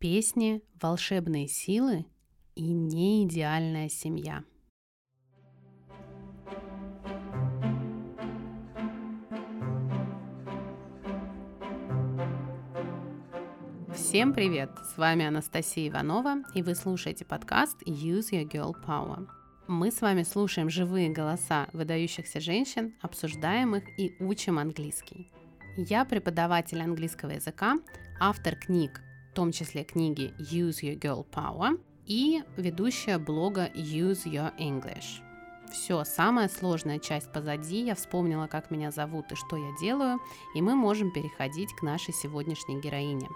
Песни, волшебные силы и неидеальная семья. Всем привет! С вами Анастасия Иванова, и вы слушаете подкаст Use Your Girl Power. Мы с вами слушаем живые голоса выдающихся женщин, обсуждаем их и учим английский. Я преподаватель английского языка, автор книг, в том числе книги Use Your Girl Power и ведущая блога Use Your English. Все, самая сложная часть позади, я вспомнила, как меня зовут и что я делаю, и мы можем переходить к нашей сегодняшней героине.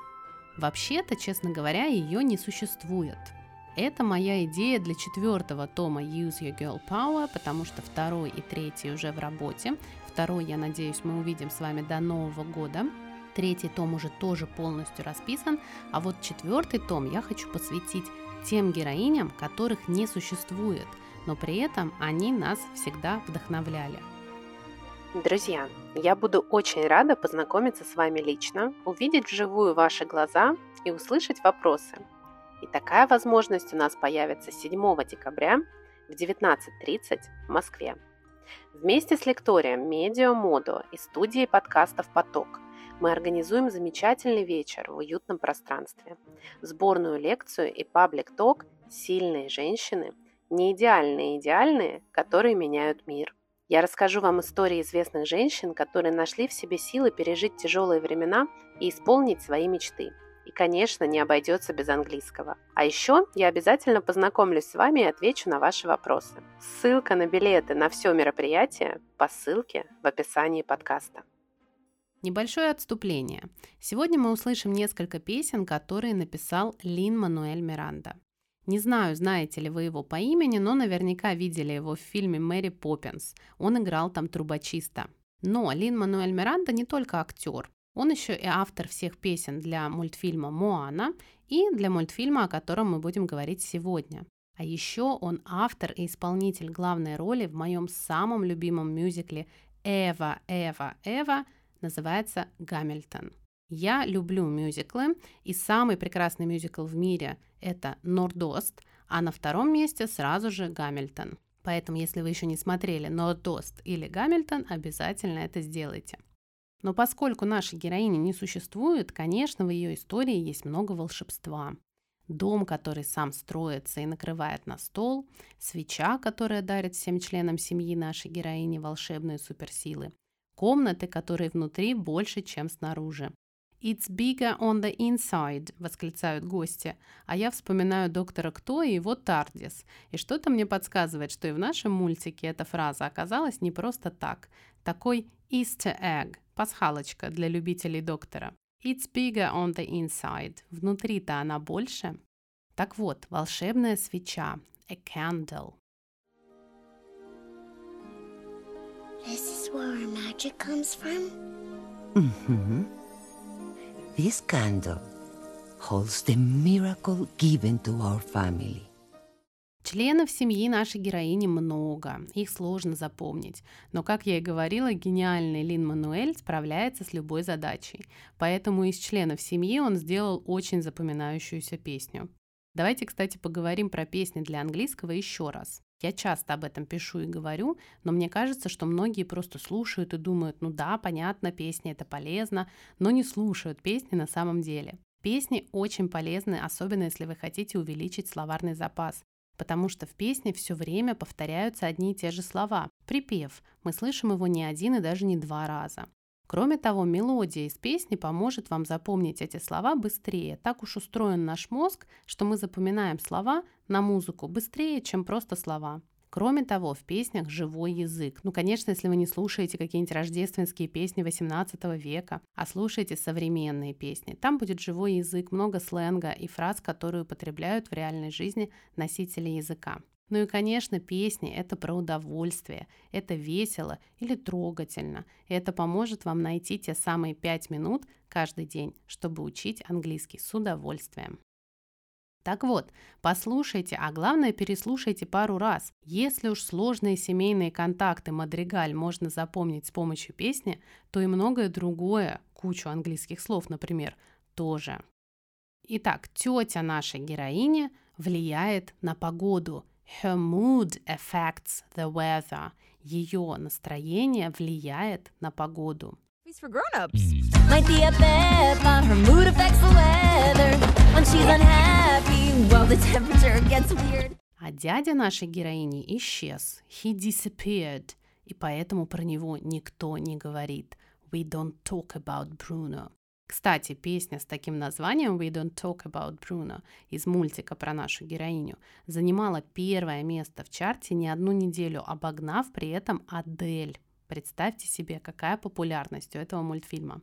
Вообще-то, честно говоря, ее не существует – это моя идея для четвертого тома Use Your Girl Power, потому что второй и третий уже в работе. Второй, я надеюсь, мы увидим с вами до Нового года. Третий том уже тоже полностью расписан, а вот четвертый том я хочу посвятить тем героиням, которых не существует, но при этом они нас всегда вдохновляли. Друзья, я буду очень рада познакомиться с вами лично, увидеть вживую ваши глаза и услышать вопросы – и такая возможность у нас появится 7 декабря в 19.30 в Москве. Вместе с лекторием Медиа Модо и студией подкастов «Поток» мы организуем замечательный вечер в уютном пространстве. Сборную лекцию и паблик-ток «Сильные женщины», не идеальные идеальные, которые меняют мир. Я расскажу вам истории известных женщин, которые нашли в себе силы пережить тяжелые времена и исполнить свои мечты – и, конечно, не обойдется без английского. А еще я обязательно познакомлюсь с вами и отвечу на ваши вопросы. Ссылка на билеты на все мероприятие по ссылке в описании подкаста. Небольшое отступление. Сегодня мы услышим несколько песен, которые написал Лин Мануэль Миранда. Не знаю, знаете ли вы его по имени, но наверняка видели его в фильме «Мэри Поппинс». Он играл там трубочиста. Но Лин Мануэль Миранда не только актер. Он еще и автор всех песен для мультфильма «Моана» и для мультфильма, о котором мы будем говорить сегодня. А еще он автор и исполнитель главной роли в моем самом любимом мюзикле «Эва, Эва, Эва» называется «Гамильтон». Я люблю мюзиклы, и самый прекрасный мюзикл в мире – это «Нордост», а на втором месте сразу же «Гамильтон». Поэтому, если вы еще не смотрели «Нордост» или «Гамильтон», обязательно это сделайте. Но поскольку нашей героини не существует, конечно, в ее истории есть много волшебства. Дом, который сам строится и накрывает на стол, свеча, которая дарит всем членам семьи нашей героини волшебные суперсилы, комнаты, которые внутри больше, чем снаружи. «It's bigger on the inside», – восклицают гости, а я вспоминаю доктора Кто и его Тардис. И что-то мне подсказывает, что и в нашем мультике эта фраза оказалась не просто так. Такой Easter egg, Пасхалочка для любителей доктора. It's bigger on the inside. Внутри-то она больше. Так вот, волшебная свеча. A candle. This is where our magic comes from? Mm-hmm. This candle holds the miracle given to our family. Членов семьи нашей героини много, их сложно запомнить. Но, как я и говорила, гениальный Лин Мануэль справляется с любой задачей. Поэтому из членов семьи он сделал очень запоминающуюся песню. Давайте, кстати, поговорим про песни для английского еще раз. Я часто об этом пишу и говорю, но мне кажется, что многие просто слушают и думают, ну да, понятно, песни это полезно, но не слушают песни на самом деле. Песни очень полезны, особенно если вы хотите увеличить словарный запас потому что в песне все время повторяются одни и те же слова. Припев. Мы слышим его не один и даже не два раза. Кроме того, мелодия из песни поможет вам запомнить эти слова быстрее. Так уж устроен наш мозг, что мы запоминаем слова на музыку быстрее, чем просто слова. Кроме того, в песнях живой язык. Ну, конечно, если вы не слушаете какие-нибудь рождественские песни 18 века, а слушаете современные песни, там будет живой язык, много сленга и фраз, которые употребляют в реальной жизни носители языка. Ну и, конечно, песни – это про удовольствие, это весело или трогательно. И это поможет вам найти те самые пять минут каждый день, чтобы учить английский с удовольствием. Так вот, послушайте, а главное переслушайте пару раз. Если уж сложные семейные контакты Мадригаль можно запомнить с помощью песни, то и многое другое, кучу английских слов, например, тоже. Итак, тетя нашей героини влияет на погоду. Her mood affects the weather. Ее настроение влияет на погоду. For grown-ups. Might be a bad, but her mood affects the weather. When she's unhappy, well, the temperature gets weird. А дядя нашей героини исчез. He disappeared. И поэтому про него никто не говорит. We don't talk about Bruno. Кстати, песня с таким названием We Don't Talk About Bruno из мультика про нашу героиню занимала первое место в чарте не одну неделю, обогнав при этом Адель. Представьте себе, какая популярность у этого мультфильма.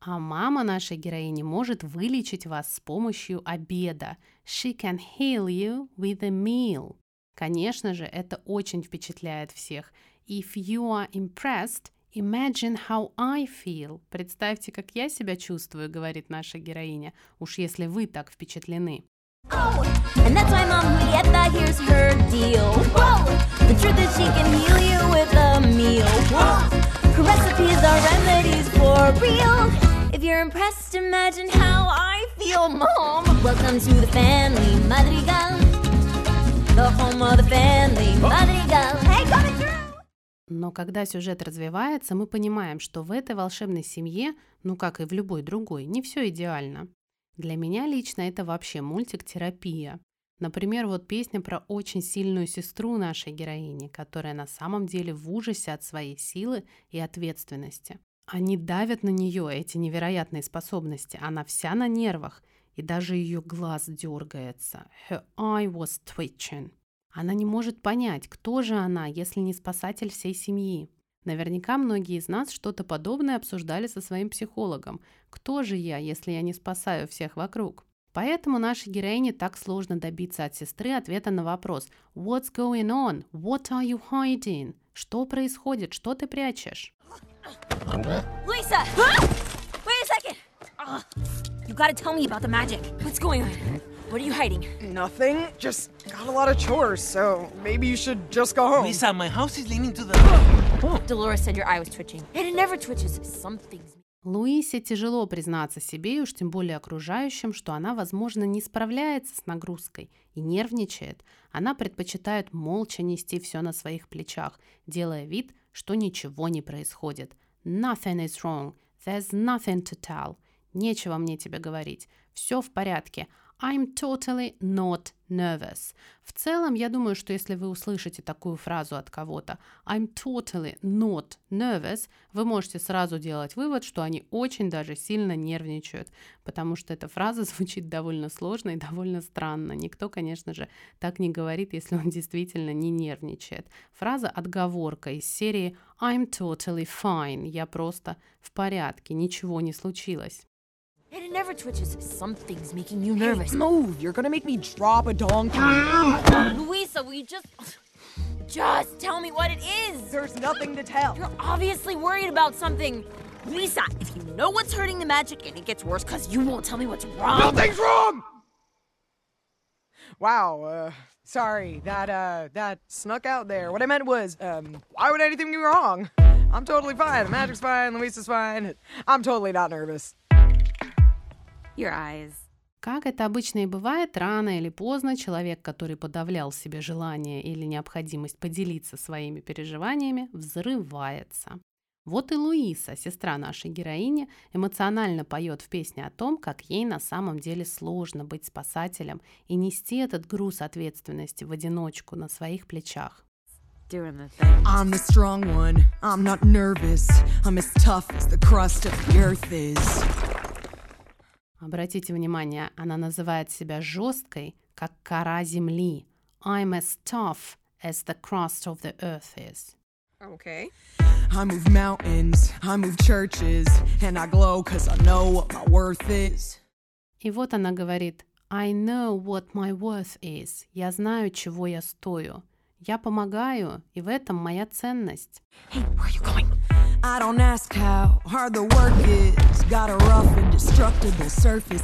А мама нашей героини может вылечить вас с помощью обеда. She can heal you with a meal. Конечно же, это очень впечатляет всех. If you are impressed, imagine how I feel. Представьте, как я себя чувствую, говорит наша героиня. Уж если вы так впечатлены. Oh. If you're impressed, imagine how I feel, Mom. Welcome to the family, Madrigal. Но когда сюжет развивается, мы понимаем, что в этой волшебной семье, ну как и в любой другой, не все идеально. Для меня лично это вообще мультик-терапия. Например, вот песня про очень сильную сестру нашей героини, которая на самом деле в ужасе от своей силы и ответственности. Они давят на нее, эти невероятные способности. Она вся на нервах, и даже ее глаз дергается. Her eye was twitching. Она не может понять, кто же она, если не спасатель всей семьи. Наверняка многие из нас что-то подобное обсуждали со своим психологом. Кто же я, если я не спасаю всех вокруг? Поэтому нашей героине так сложно добиться от сестры ответа на вопрос «What's going on? What are you hiding?» Что происходит? Что ты прячешь? Lisa! Ugh. you gotta tell me about the magic. What's going on? What are you hiding? Nothing. Just got a lot of chores, so maybe you should just go home. Lisa, my house is leaning to the. Dolores said your eye was twitching. And it never twitches. Something's. Луисе тяжело признаться себе и уж тем более окружающим, что она, возможно, не справляется с нагрузкой и нервничает. Она предпочитает молча нести все на своих плечах, делая вид, что ничего не происходит. Nothing is wrong. There's nothing to tell. Нечего мне тебе говорить. Все в порядке. I'm totally not nervous. В целом, я думаю, что если вы услышите такую фразу от кого-то I'm totally not nervous, вы можете сразу делать вывод, что они очень даже сильно нервничают, потому что эта фраза звучит довольно сложно и довольно странно. Никто, конечно же, так не говорит, если он действительно не нервничает. Фраза отговорка из серии I'm totally fine. Я просто в порядке, ничего не случилось. And it never twitches. Something's making you nervous. Move! You're gonna make me drop a donkey. Louisa, will you just. Just tell me what it is! There's nothing to tell. You're obviously worried about something. Lisa, if you know what's hurting the magic and it gets worse because you won't tell me what's wrong. Nothing's wrong! Wow, uh, sorry, that, uh, that snuck out there. What I meant was, um, why would anything be wrong? I'm totally fine. The magic's fine, Luisa's fine. I'm totally not nervous. Your eyes. Как это обычно и бывает, рано или поздно человек, который подавлял себе желание или необходимость поделиться своими переживаниями, взрывается. Вот и Луиса, сестра нашей героини, эмоционально поет в песне о том, как ей на самом деле сложно быть спасателем и нести этот груз ответственности в одиночку на своих плечах. The. I'm the strong one. I'm not nervous. I'm as tough as the crust of the earth is. Обратите внимание, она называет себя жесткой, как кора земли. I'm as tough as the crust of the earth is. Okay. I move mountains, I move churches, and I glow cause I know what my worth is. И вот она говорит, I know what my worth is. Я знаю, чего я стою. Я помогаю, и в этом моя ценность. Hey, where are you going? I don't ask how hard the work is. Got a rough, indestructible surface.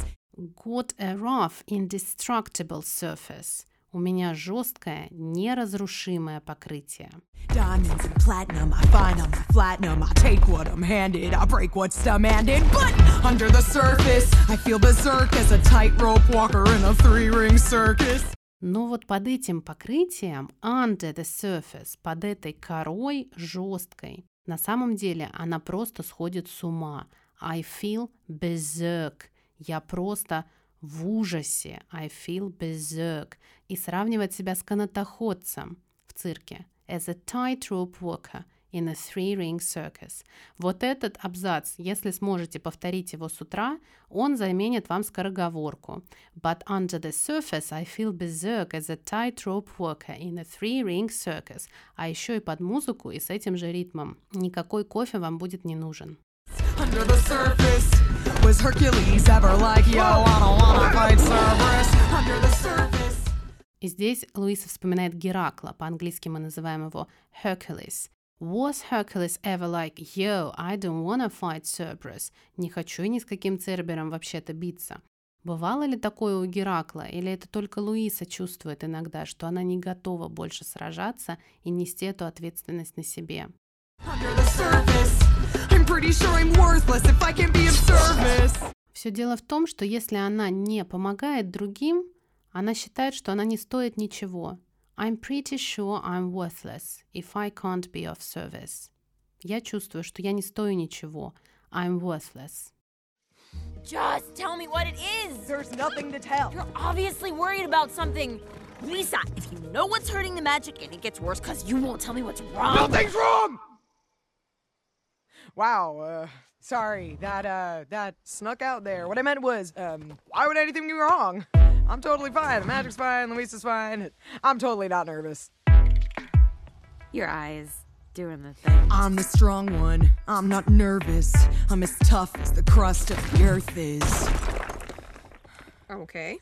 Got a rough, indestructible surface. У меня жесткое, неразрушимое покрытие. Diamonds and platinum, I find them, I flatten them. I take what I'm handed, I break what's demanded. But under the surface, I feel berserk as a tightrope walker in a three ring circus. Но вот под этим покрытием, under the surface, под этой корой жесткой, на самом деле она просто сходит с ума. I feel berserk. Я просто в ужасе. I feel berserk. И сравнивать себя с канатоходцем в цирке. As a tightrope walker in a three-ring circus. Вот этот абзац, если сможете повторить его с утра, он заменит вам скороговорку. But under the surface I feel berserk as a tightrope walker in a three-ring circus. А еще и под музыку и с этим же ритмом. Никакой кофе вам будет не нужен. Under the surface, was Hercules ever like, yo, I don't wanna fight Cerberus? Under the surface. И здесь Луиса вспоминает Геракла, по-английски мы называем его Hercules. Was Hercules ever like, yo, I don't wanna fight Cerberus? Не хочу ни с каким Цербером вообще-то биться. Бывало ли такое у Геракла, или это только Луиса чувствует иногда, что она не готова больше сражаться и нести эту ответственность на себе? Sure. Все дело в том, что если она не помогает другим, она считает, что она не стоит ничего. I'm pretty sure I'm worthless if I can't be of service. Я чувствую, что я не стою ничего. I'm worthless. Just tell me what it is. There's nothing to tell. You're obviously worried about something. Lisa, if you know what's hurting the magic and it gets worse because you won't tell me what's wrong. Nothing's wrong! Wow, uh, sorry, that, uh, that snuck out there. What I meant was, um, why would anything go wrong? I'm totally fine. The magic's fine, Luisa's fine. I'm totally not nervous. Your eyes doing the thing. I'm the strong one. I'm not nervous. I'm as tough as the crust of the earth is. Okay.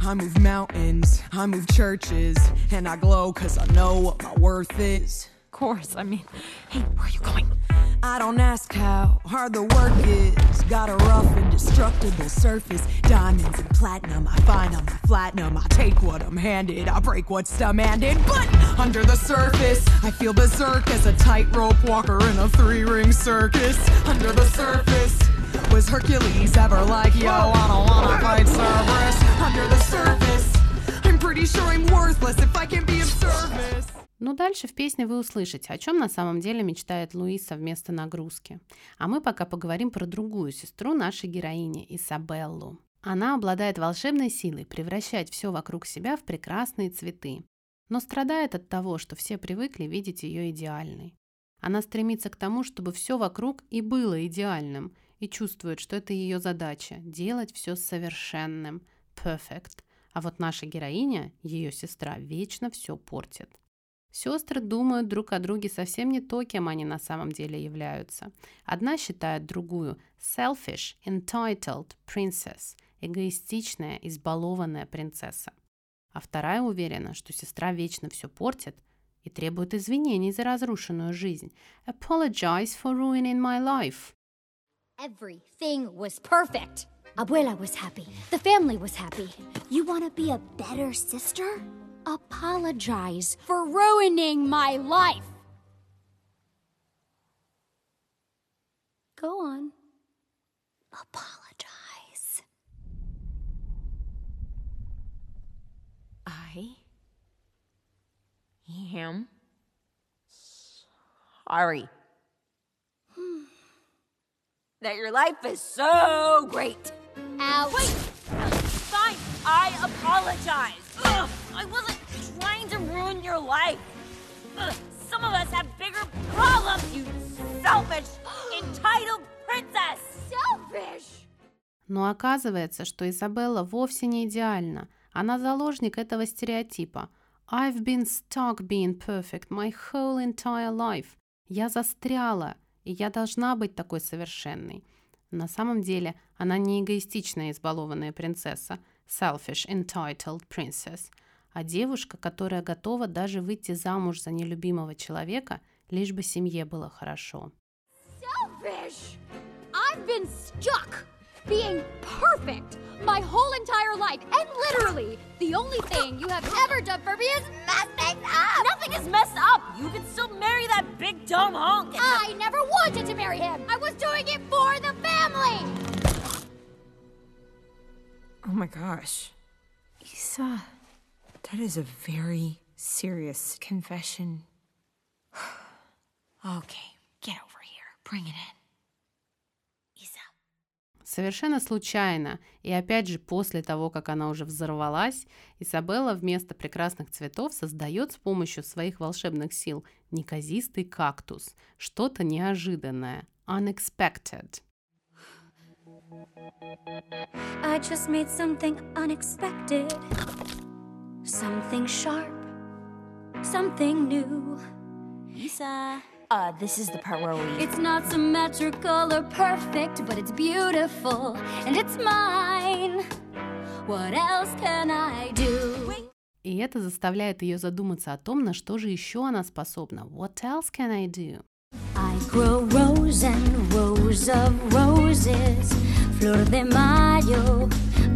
I move mountains, I move churches, and I glow cause I know what my worth is. Of course. I mean, hey, where are you going? I don't ask how hard the work is. Got a rough, indestructible surface. Diamonds and platinum, I find them, I flatten them. I take what I'm handed, I break what's demanded. But under the surface, I feel berserk as a tightrope walker in a three ring circus. Under the surface, was Hercules ever like, yo, I don't wanna fight Cerberus? Under the surface, I'm pretty sure I'm worthless if I can be of service. Ну, дальше в песне вы услышите, о чем на самом деле мечтает Луиса вместо нагрузки. А мы пока поговорим про другую сестру нашей героини, Исабеллу. Она обладает волшебной силой превращать все вокруг себя в прекрасные цветы, но страдает от того, что все привыкли видеть ее идеальной. Она стремится к тому, чтобы все вокруг и было идеальным, и чувствует, что это ее задача – делать все совершенным, perfect. А вот наша героиня, ее сестра, вечно все портит. Сестры думают друг о друге совсем не то, кем они на самом деле являются. Одна считает другую selfish, entitled princess, эгоистичная, избалованная принцесса. А вторая уверена, что сестра вечно все портит и требует извинений за разрушенную жизнь. Apologize for ruining my life. Everything was perfect. Abuela was happy. The family was happy. You want to be a better sister? Apologize for ruining my life. Go on. Apologize. I am sorry. Hmm. that your life is so great. Ouch. Wait! Fine, I apologize. I wasn't trying to ruin your life. Ugh, some of us have bigger problems, you selfish, entitled princess. Selfish. Но оказывается, что Изабелла вовсе не идеальна. Она заложник этого стереотипа. I've been stuck being perfect my whole entire life. Я застряла, и я должна быть такой совершенной. На самом деле она не эгоистичная избалованная принцесса, selfish, entitled princess, а девушка, которая готова даже выйти замуж за нелюбимого человека, лишь бы семье было хорошо. Selfish. I've been stuck being perfect my whole entire life. And literally, the only thing you have ever done for me is mess things up. Nothing is messed up. You can still marry that big dumb hunk. and- I never wanted to marry him. I was doing it for the family. Oh my gosh. Isa, that is a very serious confession. okay, get over here. Bring it in. Isa. Совершенно случайно, и опять же после того, как она уже взорвалась, Изабелла вместо прекрасных цветов создает с помощью своих волшебных сил неказистый кактус, что-то неожиданное, unexpected. I just made something unexpected. Something sharp. Something new. Isa. Uh, this is the part where we. It's not symmetrical or perfect, but it's beautiful and it's mine. What else can I do? И это заставляет ее задуматься о том, на что же еще она способна. What else can I do? I grow rows and rows of roses, flor de mayo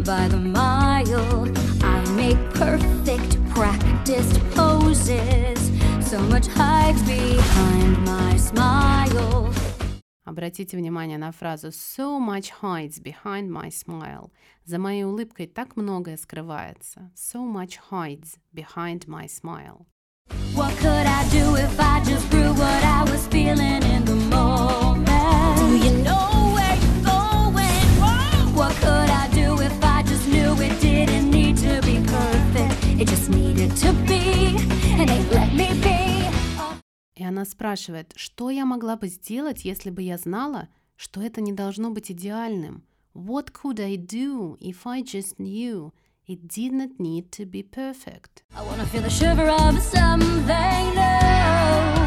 by the mile. I make perfect practiced poses. So much hides behind my smile. Обратите внимание на фразу «so much hides behind my smile». За моей улыбкой так многое скрывается. «So much hides behind my smile». What could I do if I just grew what I was feeling in the спрашивает, что я могла бы сделать, если бы я знала, что это не должно быть идеальным? What could I do if I just knew it didn't need to be perfect? I wanna feel the shiver of something new.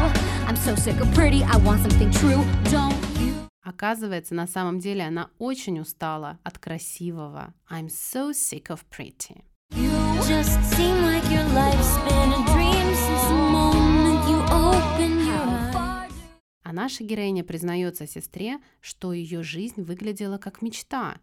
I'm so sick of pretty, I want something true. Don't you? Оказывается, на самом деле она очень устала от красивого. I'm so sick of pretty. You just seem like your life's been наша героиня признается сестре, что ее жизнь выглядела как мечта.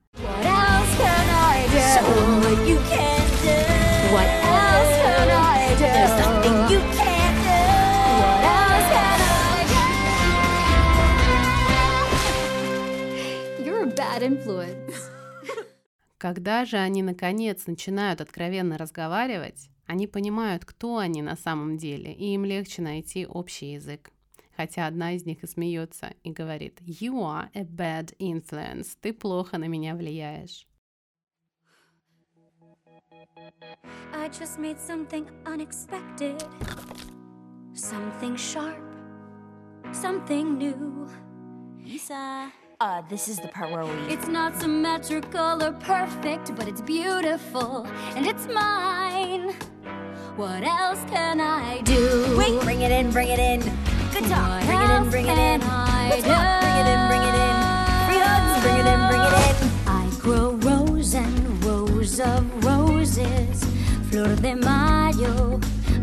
Когда же они наконец начинают откровенно разговаривать, они понимают, кто они на самом деле, и им легче найти общий язык. Хотя одна из них и смеется и говорит «You are a bad influence», «Ты плохо на меня влияешь». I just made something unexpected. Something sharp. Something new. Isa. Uh, this is the part where we. It's not symmetrical or perfect, but it's beautiful and it's mine. What else can I do? Wait, bring it in, bring it in. Good talk. Bring it in, bring it in. Talk. Bring it in, bring it in. Free hugs. Bring it in, bring it in. I grow rows and rows of roses, flor de mayo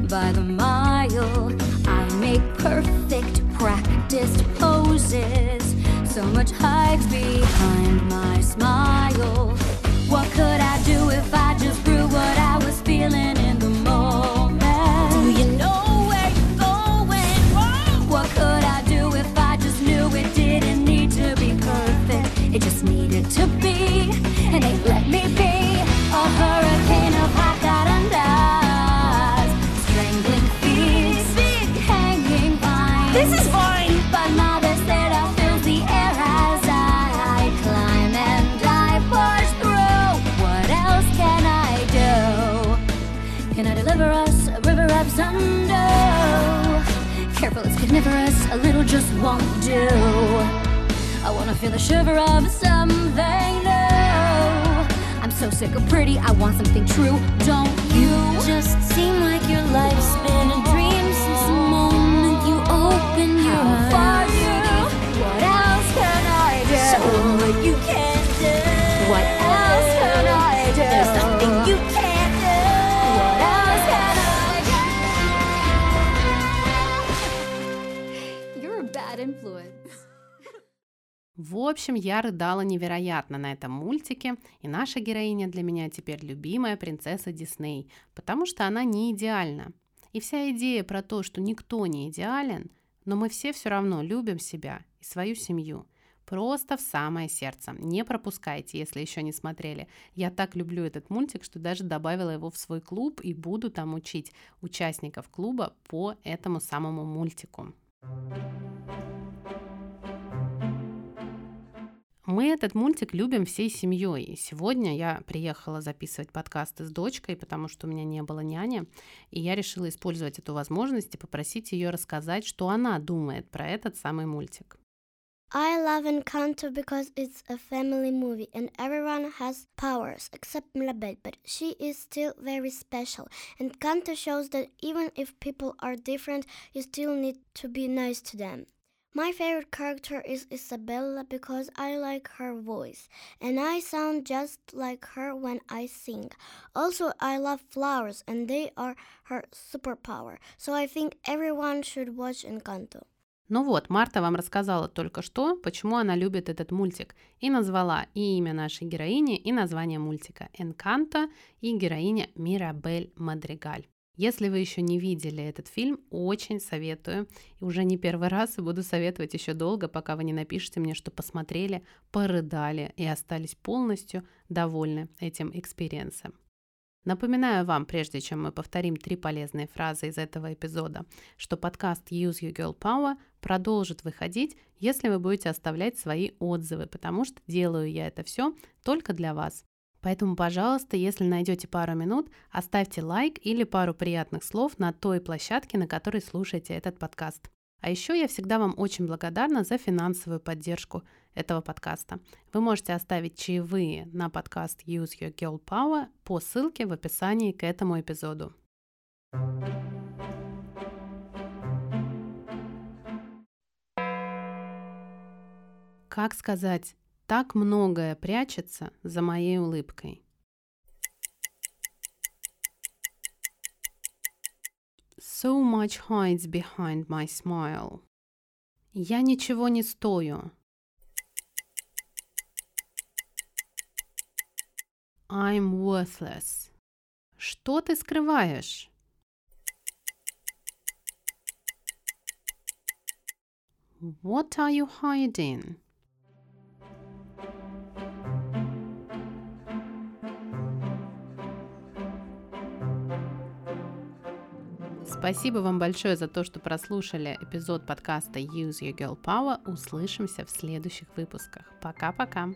by the mile. I make perfect practiced poses. So much hides behind my smile. What could I do if I just grew what I was feeling true. В общем, я рыдала невероятно на этом мультике, и наша героиня для меня теперь любимая принцесса Дисней, потому что она не идеальна. И вся идея про то, что никто не идеален, но мы все все равно любим себя и свою семью. Просто в самое сердце. Не пропускайте, если еще не смотрели. Я так люблю этот мультик, что даже добавила его в свой клуб и буду там учить участников клуба по этому самому мультику. Мы этот мультик любим всей семьей. Сегодня я приехала записывать подкасты с дочкой, потому что у меня не было няни, и я решила использовать эту возможность и попросить ее рассказать, что она думает про этот самый мультик. I love Encanto because it's a family movie and everyone has powers except Mirabel, but she is still very special. Encanto shows that even if people are different, you still need to be nice to them. My favorite character is Isabella because I like her voice and I sound just like her when I sing. Also, I love flowers and they are her superpower, so I think everyone should watch Encanto. Ну вот, Марта вам рассказала только что, почему она любит этот мультик, и назвала и имя нашей героини, и название мультика «Энканто» и героиня Мирабель Мадригаль. Если вы еще не видели этот фильм, очень советую. И уже не первый раз и буду советовать еще долго, пока вы не напишите мне, что посмотрели, порыдали и остались полностью довольны этим experience ом. Напоминаю вам, прежде чем мы повторим три полезные фразы из этого эпизода, что подкаст Use Your Girl Power продолжит выходить, если вы будете оставлять свои отзывы, потому что делаю я это все только для вас. Поэтому, пожалуйста, если найдете пару минут, оставьте лайк или пару приятных слов на той площадке, на которой слушаете этот подкаст. А еще я всегда вам очень благодарна за финансовую поддержку этого подкаста. Вы можете оставить чаевые на подкаст Use Your Girl Power по ссылке в описании к этому эпизоду. Как сказать так многое прячется за моей улыбкой. So much hides behind my smile. Я ничего не стою. I'm worthless. Что ты скрываешь? What are you hiding? Спасибо вам большое за то, что прослушали эпизод подкаста Use Your Girl Power. Услышимся в следующих выпусках. Пока-пока.